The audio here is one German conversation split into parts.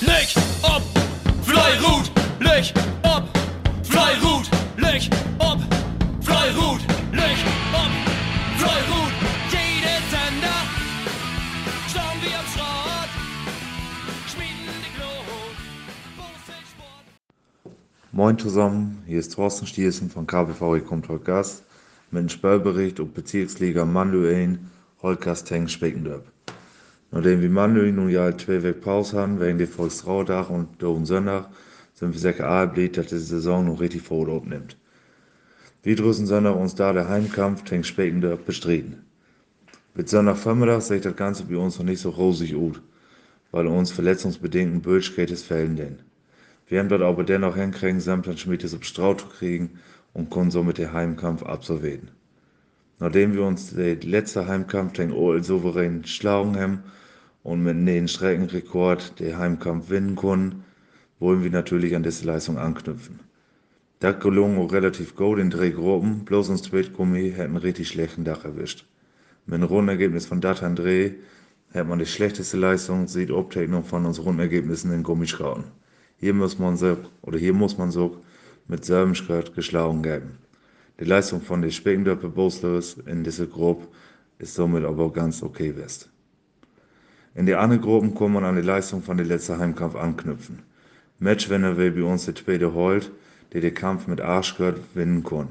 Leg op, Fleirut, leg op, Fleirut, leg op, Fleirut, leg op, Fleirut. Jede Sender, schauen wir am Schrott, schmieden die Glut. Moin zusammen, hier ist Thorsten Stiersen von KBV heute Gast mit einem Spielbericht ob Bezirksliga Manluein, Holtgast Tank Speckendorp. Nachdem wir Manluein nun ja zwei Wochen Pause haben, wegen der Volkstraudach und Doven Sonntag, sind wir sehr gearbeitet, dass die Saison noch richtig vor aufnimmt. Wir drüssen Sonntag uns da der Heimkampf Tank Speckendorp bestritten. Mit Sonntagvormittag sieht das Ganze bei uns noch nicht so rosig aus, weil uns verletzungsbedingten Bildschketes fällen denn. Wir haben dort aber dennoch hinkriegen, sämtlichen Schmiedes auf Straut zu kriegen und können somit den Heimkampf absolvieren. Nachdem wir uns den letzten Heimkampf den OL souverän geschlagen haben und mit einem Streckenrekord den Heimkampf gewinnen konnten, wollen wir natürlich an diese Leistung anknüpfen. Das gelungen auch relativ gut in drei Gruppen, bloß uns Zweitgummi hätten einen richtig schlechten Dach erwischt. Mit einem Rundenergebnis von Datan Dreh hat man die schlechteste Leistung, sieht Obteilung von unseren Rundenergebnissen in Gummischrauen. Hier muss man so, oder hier muss man so mit Serbenskirt geschlagen geben. Die Leistung von den Speckendörper Boslers in dieser Gruppe ist somit aber ganz okay west. In die anderen Gruppen kann man an die Leistung von dem letzten Heimkampf anknüpfen. Matchwinner will bei uns der zweite Holt, der den Kampf mit Arschgurt gewinnen kann.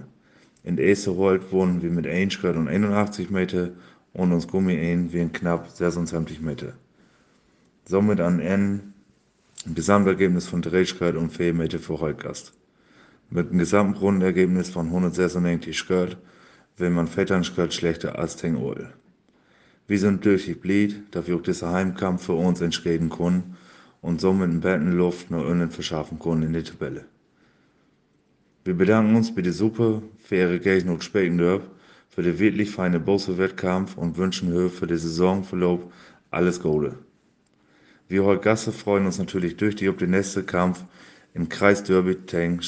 In der ersten Holt wurden wir mit 1 Skirt und 81 Meter und uns Gummi ein wie in knapp 76 Meter. Somit an N ein Gesamtergebnis von 3 Skirt und 4 Meter für Holtgast. Mit einem gesamten Rundenergebnis von 196 Skirt will man Vetternskirt schlechter als Teng Oil. Wir sind durch die Blied, wir auch dieser Heimkampf für uns entscheiden können und somit in besten Luft noch innen verschaffen können in die Tabelle. Wir bedanken uns bei der super faire Gegner Speckendorf für den wirklich feinen Bosse-Wettkampf und wünschen Höhe für den Saisonverlauf alles Gute. Wir heute Gasse freuen uns natürlich durch die auf den nächsten Kampf im Kreisderby Tang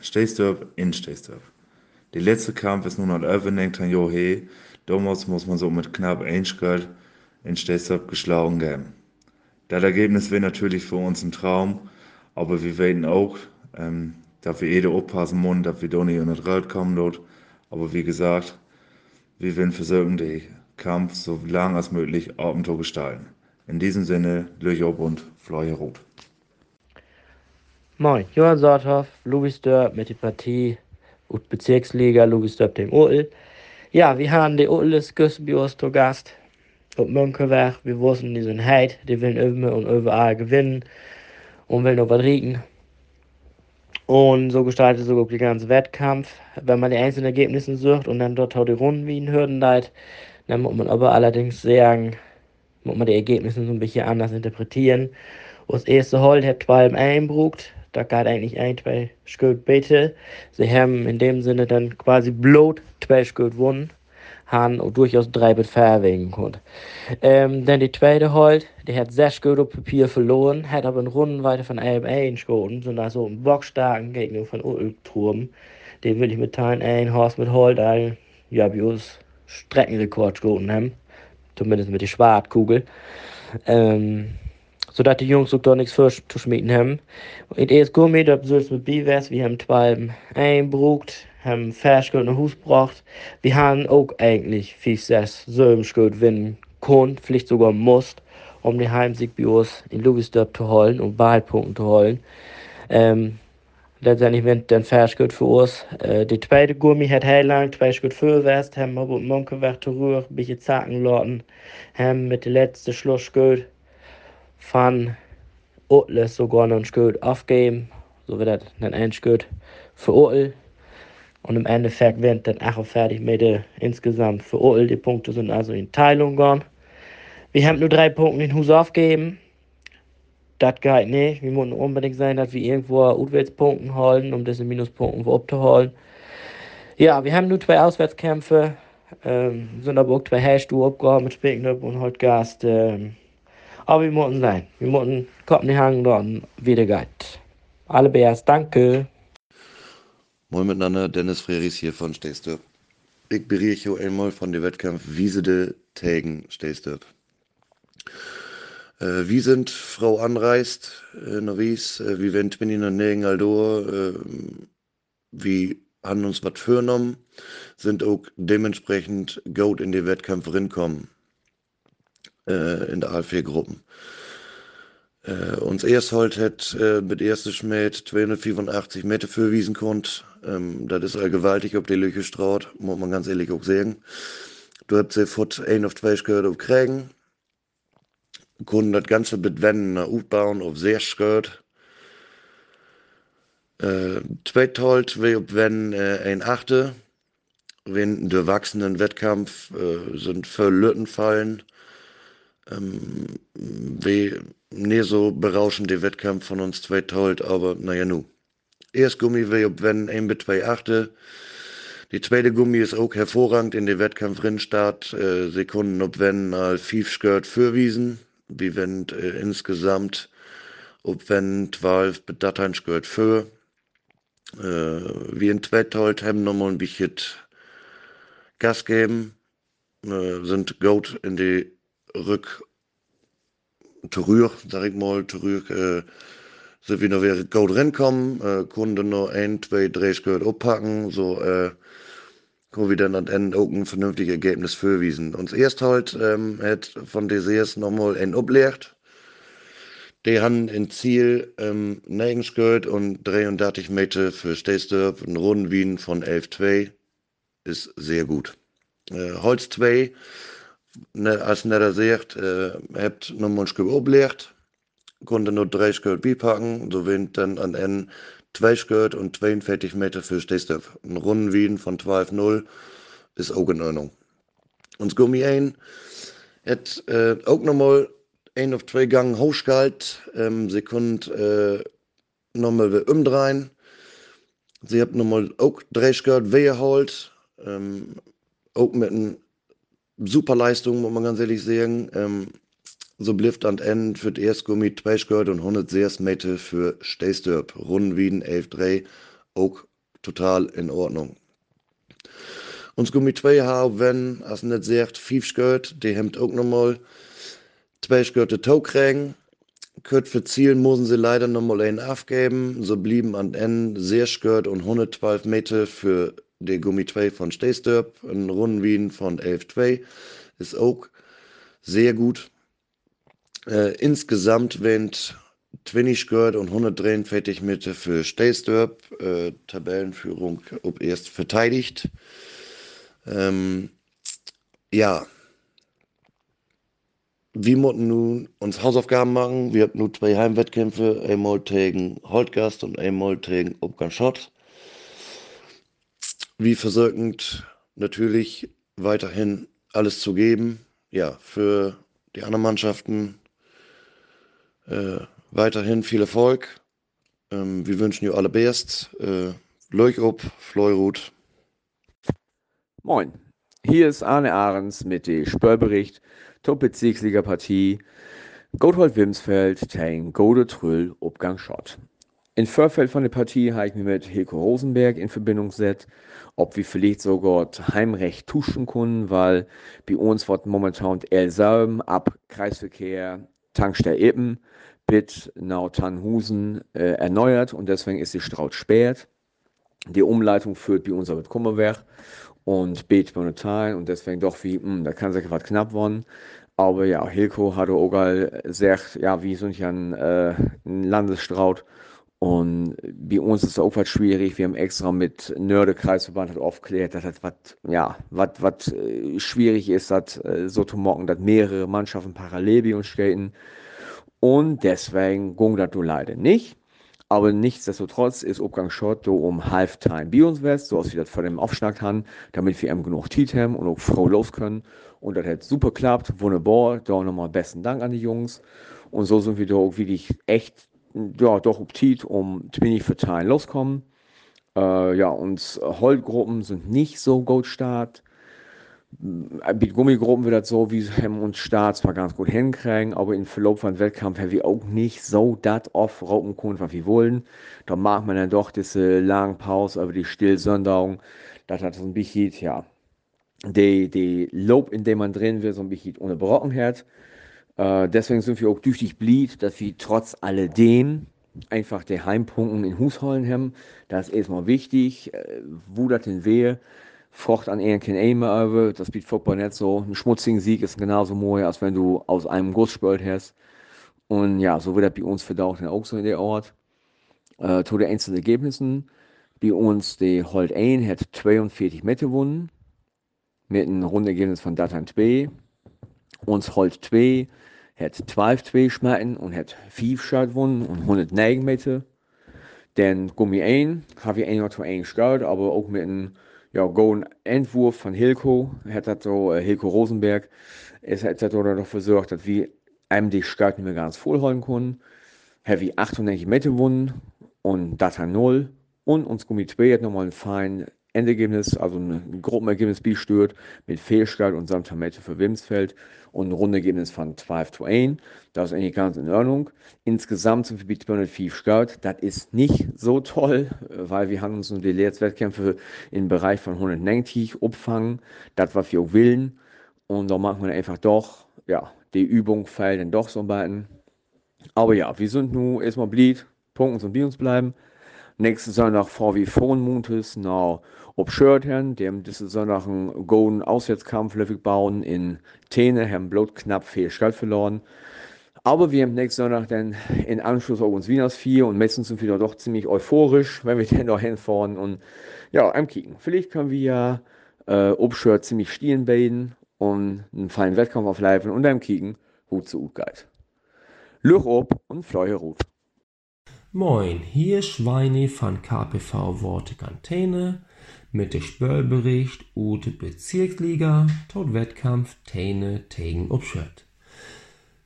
Stesdorp in Stesdorp. Der letzte Kampf ist nun an Övening Tanjo He. Damals muss man so mit knapp 1 Geld in Stesdorp geschlagen geben. Das Ergebnis wäre natürlich für uns ein Traum, aber wir werden auch, ähm, dass wir jeder aufpassen müssen, dass wir da nicht in das Rad kommen dort. Aber wie gesagt, wir werden versuchen, den Kampf so lang als möglich Abenteuer gestalten. In diesem Sinne, Löcher und Fleuer Rot. Moin, Johann Sorthoff, Louisdorp mit der Partie und Bezirksliga Louisdorp dem Ull. Ja, wir haben die Ulles Küstenbios zu Gast auf Mönkewerk. Wir wussten, die sind heit, die wollen immer und überall gewinnen und wollen noch was riechen. Und so gestaltet sogar der ganze Wettkampf. Wenn man die einzelnen Ergebnisse sucht und dann dort auch die Runden wie in Hürden leid, dann muss man aber allerdings sagen, muss man die Ergebnisse so ein bisschen anders interpretieren. Das erste Hol hat 12 einbrucht, da geht eigentlich ein, zwei Schuld bitte. Sie haben in dem Sinne dann quasi bloß zwei Schuld gewonnen, haben durchaus drei mit verwegen können. Ähm, dann die zweite Holt, die hat sechs auf Papier verloren, hat aber in Runden weiter von einem eingeschoten, sind also einen bockstarken Gegner von Ulturm. Den will ich mitteilen, ein Horst mit Holt, ein, ja, wie uns Streckenrekord geschoten haben. Zumindest mit der Schwartkugel. Ähm, zodat die Jungs auch da nichts für zu schmieden haben. Und erst Gummi, da soll es mit Biwes, wir haben zwei einbrucht, haben Ferschgeld nach Hus gebracht. Wir haben auch eigentlich viel sechs Sömschgeld gewinnen können, vielleicht sogar musst, um den Heimsieg bei uns in Louisdorp zu holen und Wahlpunkte zu holen. Ähm, letztendlich wird dann Ferschgeld für uns. Äh, die zweite Gummi hat heel lang zwei Schritt für West, haben aber Munkewerk zu Ruhe, ein bisschen zacken lassen, haben mit der letzten Schlussgeld van Otles sogar noch ein Schild aufgeben, so wird das dann ein Schild für Otel. Und im Endeffekt wird dann auch fertig mit der insgesamt für Otel. Die Punkte sind also in Teilung gegangen. Wir haben nur drei Punkte in Hus aufgegeben. Das geht nicht. Wir müssen unbedingt sein, dass wir irgendwo Auswärtspunkten holen, um diese Minuspunkte abzuholen. Ja, wir haben nur zwei Auswärtskämpfe, ähm, sind aber auch zwei Heilstuhl abgehauen mit Speckendorf und heute Gast. Aber wir müssen sein. Wir müssen Kopfenhagen dann wieder geht. Alle Bärs, danke. Moin miteinander, Dennis Freris hier von Stehstöp. Ich berichte einmal von dem Wettkampf Wiesede Tegen Stehstöp. Äh, wie sind Frau anreist, äh, Novis, äh, wie wenn Twinny noch nirgend Aldor, äh, wie haben uns was vorgenommen, sind auch dementsprechend gut in die Wettkämpfe rinkommen, äh, in der A4-Gruppen. Äh, uns erst halt hat äh, mit ersten Schmäht 285 Meter vorwiesen konnt. Ähm, das ist all gewaltig, ob die Lücke straut, muss man ganz ehrlich auch sagen. Du hast sie fort ein auf zwei gehört auf kriegen. Kunden das Ganze betwenden, aufbauen auf sehr gehört. Äh, Zweitholt wie ob wenn äh, ein Achte, wenn der wachsenden Wettkampf äh, sind für Lütten fallen. Ähm, wie nie so berauschend die Wettkampf von uns zweitholt, aber naja nu. Erst Gummi ob wenn ein mit zwei Achte. Die zweite Gummi ist auch hervorragend in den Wettkampf drin start. Äh, Sekunden ob wenn al fief skirt fürwiesen, wie wenn äh, insgesamt ob wenn 12 Dateien skirt für äh, wie in Tweetold haben nochmal ein bisschen Gas geben, äh, sind gut in die Rück Terrür, sag ich mal, Terrür, äh, sind wir noch wieder gut reinkommen, äh, konnten noch ein, zwei, drei Skirt abpacken, so, äh, können wir dann am Ende auch ein vernünftiges Ergebnis vorwiesen. Uns erst halt, ähm, hat von DCS nochmal ein ablehrt, die haben ein Ziel ähm, nirgends gehört und 33 Meter für Stesdorf, ein Rundenwien von 11,2 ist sehr gut. Äh, Holz 2, ne, als netter sagt, äh, habt mal ein oblegt, konnte nur drei Skirt bipacken, so winnt dann an N 2 Skirt und 42 Meter für Stesdorf. Ein Rundenwien von 12,0 ist auch in Ordnung. Uns Gummi ein, hat äh, auch nochmal ein auf zwei Gang hochgehalten. Ähm, sie konnten äh, nochmal wieder umdrehen. Sie haben nochmal auch drei Skirt weggeholt. Ähm, auch mit einer super Leistung, muss man ganz ehrlich sagen. Ähm, so blieft an Ende für das erste Gummi zwei Skirt und 106 Meter für Steinsdorp. Runden Wien 11,3. Auch total in Ordnung. Uns Gummi 2 haben, wenn, als nicht sagt, fünf Skirt, die hemmt auch nochmal Zwei Skirte Tau kriegen. Kurt für Ziel müssen sie leider nochmal einen aufgeben. So blieben an Ende sehr skirt und 112 Meter für die Gummi 2 von Steinsdorp. Ein Rundenwien von 11,2 ist auch sehr gut. Äh, insgesamt wendet 20 Skirt und 143 Meter für Steinsdorp. Äh, Tabellenführung ob erst verteidigt. Ähm, ja, wir mussten nun uns Hausaufgaben machen. Wir hatten nur zwei Heimwettkämpfe, einmal gegen Holtgast und einmal gegen Obganschott. Wie versöckend natürlich weiterhin alles zu geben. Ja, für die anderen Mannschaften äh, weiterhin viel Erfolg. Ähm, wir wünschen dir alle Best. Äh, Leuch Fleurut. Moin, hier ist Arne Ahrens mit dem Spörbericht Top-Bezirksliga-Partie Gotthold-Wimsfeld gegen Gode Trüll Obgang Schott. In Vorfeld von der Partie habe ich mich mit Hilko Rosenberg in Verbindung gesetzt, ob wir vielleicht sogar Heimrecht tuschen können, weil bei uns wird momentan Elsalm ab Kreisverkehr Tankstelle Eppen bis nach Tannhusen äh, erneuert und deswegen ist die Straut spät. Die Umleitung führt bei uns aber mit Kummerwerk und bet monetar und deswegen doch wie, mh, hm, da kann sich was knapp werden. Aber ja, Hilko hat auch gesagt, ja, wie so ein, äh, ein Landesstraut. Und bei uns ist es auch was schwierig. Wir haben extra mit Nörde-Kreisverband halt aufgeklärt, dass das was, ja, was, was äh, schwierig ist, das äh, so zu machen, dass mehrere Mannschaften parallel bei uns skaten. Und deswegen ging das leider nicht. Aber nichtsdestotrotz ist Obgang Short um Halftime bei uns west, so aus wie das vor dem Aufschlag haben, damit wir eben genug Tiet haben und auch Frau los können. Und das hat super klappt, wunderbar. Da nochmal besten Dank an die Jungs. Und so sind wir da auch wirklich echt, ja, doch ob Tiet um 20 verteilen loskommen. Äh, ja, und Holtgruppen sind nicht so gut start. Mit Gummigruppen wird das so, wie Hem und Start zwar ganz gut hinkriegen, aber im Verlauf von Wettkampf haben wir auch nicht so das oft raupen können, was wir wollen. Da macht man dann doch diese lange Pause, aber die Stillsonderung, das hat so ein bisschen, ja, die, die Lob, in dem man drin wird, so ein bisschen unterbrochen hat. Äh, deswegen sind wir auch tüchtig blieb, dass wir trotz alledem einfach die Heimpunkten in Hushollen haben. Das ist erstmal wichtig. Äh, wo das denn wäre, Frucht an eher kein Aim aber das bietet Football nicht so. Ein schmutzigen Sieg ist genauso mooi, als wenn du aus einem Guss spielt hast. Und ja, so wird das bei uns verdaut auch so in der Ort. Äh, zu den einzelnen Ergebnissen. Bei uns, die Holt 1 hat 42 Meter gewonnen. Mit einem Rundenergebnis von Datan 2. Uns Holt 2 hat 12-2 schmecken und hat 5 Schalt gewonnen und 109 Meter. Dann Gummi 1 habe ich 1 zu 1 geschaut, aber auch mit einem ja, golden Entwurf von Hilko. Hat das so, äh, Hilko Rosenberg, ist hat das noch versorgt, dass wir die Start nicht mehr ganz vollholen konnten. Wir 98 Meter gewonnen und Data 0. Und uns Gummi 2 hat nochmal ein fein Endergebnis, also ein Gruppenergebnis bestört mit Fehlstart und Samtamette für Wimsfeld und ein Rundenergebnis von 12 zu 1. Das ist eigentlich ganz in Ordnung. Insgesamt sind wir bei 205 Start. Das ist nicht so toll, weil wir haben uns nur die Lehrwettkämpfe im Bereich von 190 abfangen. Das, wir auch willen. Und da machen wir einfach doch, ja, die Übung fällt dann doch so ein bisschen. Aber ja, wir sind nun erstmal blieb, Punkten und bei uns bleiben. Nächsten Sonntag wie Montes nach ob Schörtern, dem diese Sonntag einen golden Auswärtskampf bauen in Tene, haben bloß knapp viel Geld verloren. Aber wir haben nächsten Sonntag dann in Anschluss auf uns Wieners 4 und meistens sind wir da doch ziemlich euphorisch, wenn wir dann da hinfahren und ja, am Kicken. Vielleicht können wir ja äh, Obschört ziemlich stehen baden und einen feinen Wettkampf aufleifen und am Kicken Hut zu Hut geht. Luch ob und Fleuhe Rut. Moin, hier Schweine von KPV Worte mit dem Spöllbericht ut Bezirksliga tot Wettkampf Tene tegen Obschört.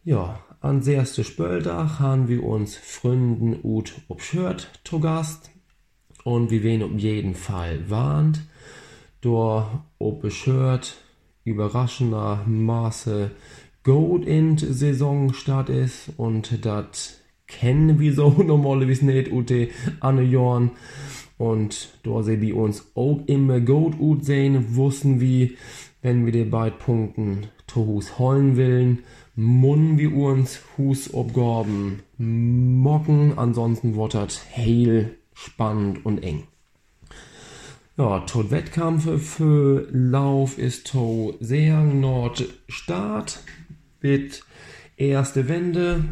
Ja, an erste Spöldach haben wir uns Fründen ut Obschört to Gast und wie wen um jeden Fall warnt, door Obschört überraschender Maße Gold in Saison start ist und dat kennen wir so normalerweise nicht ute Anne Jorn. Und da sie bei uns auch immer gut gut sehen, wussten wir, wenn wir die beiden Punkten zu Hus holen wollen, munnen wir uns Husabgaben mocken, ansonsten wird das heil spannend und eng. Ja, tot Wettkampf für Lauf ist to sehr Nordstart mit erste Wende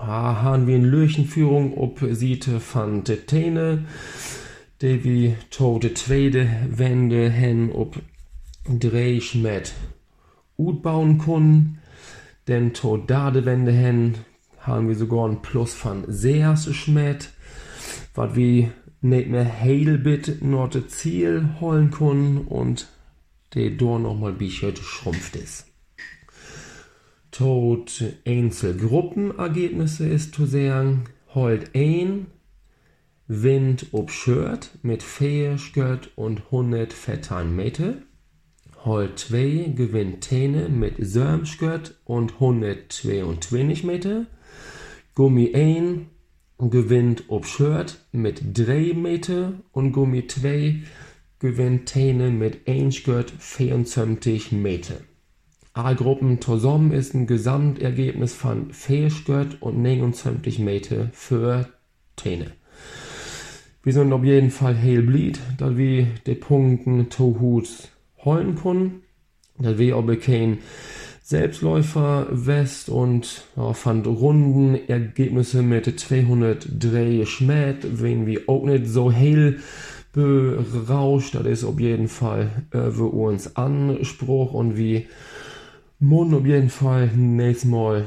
haben wir in Löchenführung ob Siete van de Tene, die wie to de tweede Wende hen ob Drehschmet ut bauen können, denn to dade Wende hen haben wir sogar ein Plus von sehr Schmet, was wir nicht mehr heilbit nur das Ziel holen können und der dort nochmal bischet schrumpft ist tot Einzelgruppenergebnisse ist zu sagen, holt ein Wind ob Shirt mit 40 und 100 Fettern Meter. Holt 2 gewinnt Täne mit 70 und 122 Meter. Gummi 1 gewinnt ob Shirt mit 3 Meter und Gummi 2 gewinnt Täne mit 1 24 Meter. A-Gruppen zusammen ist ein Gesamtergebnis von 40 und 29 Meter für Täne. Wir sind auf jeden Fall hellblied, dass wir die Punkte zu Hut holen können. Dass wir aber kein Selbstläufer West und ja, fand Runden Ergebnisse mit 203 Schmäht, wenn wir auch nicht so hell berauscht. Das ist auf jeden Fall äh, für uns Anspruch und wie Mund auf jeden Fall nächstes Mal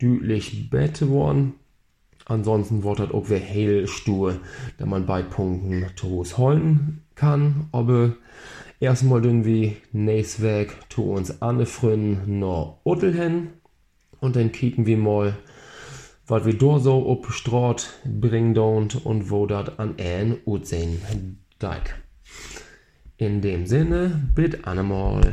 deutlich besser geworden. Ansonsten wird das auch wieder hell stur, da man bei Punkten Toros holen kann. Aber erstmal dünn wie nächstes Weg zu uns alle Freunde nach Uttel hin. Und dann kicken wir mal, was wir da so auf Straat bringen und wo das an ein Utsehen deik. In dem Sinne, bitte einmal.